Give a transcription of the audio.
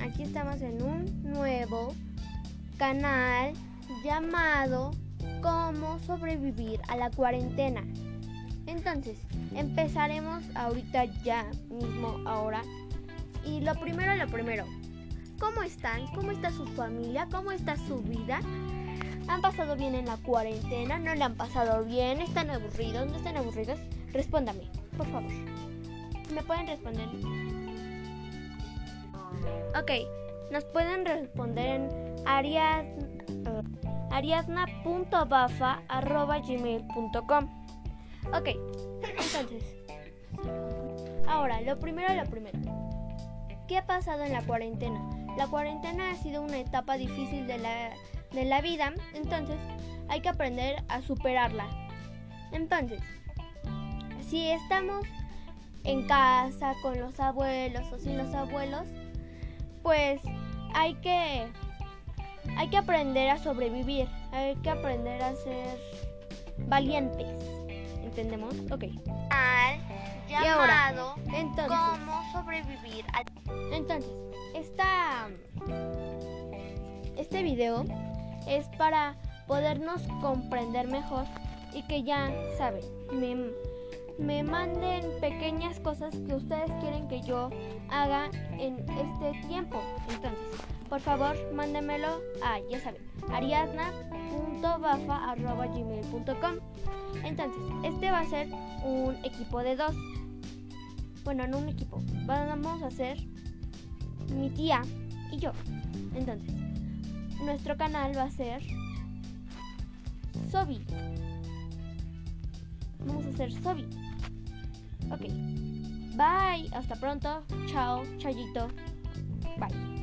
aquí estamos en un nuevo canal llamado Cómo sobrevivir a la cuarentena. Entonces, empezaremos ahorita ya mismo ahora. Y lo primero, lo primero. ¿Cómo están? ¿Cómo está su familia? ¿Cómo está su vida? ¿Han pasado bien en la cuarentena? ¿No le han pasado bien? ¿Están aburridos? ¿No están aburridos? Respóndame, por favor. ¿Me pueden responder? Ok, nos pueden responder en ariadna, ariadna.bafa.gmail.com Ok, entonces, ahora, lo primero, lo primero. ¿Qué ha pasado en la cuarentena? La cuarentena ha sido una etapa difícil de la, de la vida, entonces hay que aprender a superarla. Entonces, si estamos en casa con los abuelos o sin los abuelos, pues hay que hay que aprender a sobrevivir, hay que aprender a ser valientes. ¿Entendemos? Ok. y ahora, entonces, cómo sobrevivir al... Entonces, esta, este video es para podernos comprender mejor y que ya saben, me, manden pequeñas cosas que ustedes quieren que yo haga en este tiempo. Entonces, por favor, mándenmelo a, ya saben, ariadna.bafa.gmail.com. Entonces, este va a ser un equipo de dos. Bueno, no un equipo. Vamos a hacer mi tía y yo. Entonces, nuestro canal va a ser Sobi. Vamos a hacer Sobi. Ok. Bye. Hasta pronto. Chao. Chayito. Bye.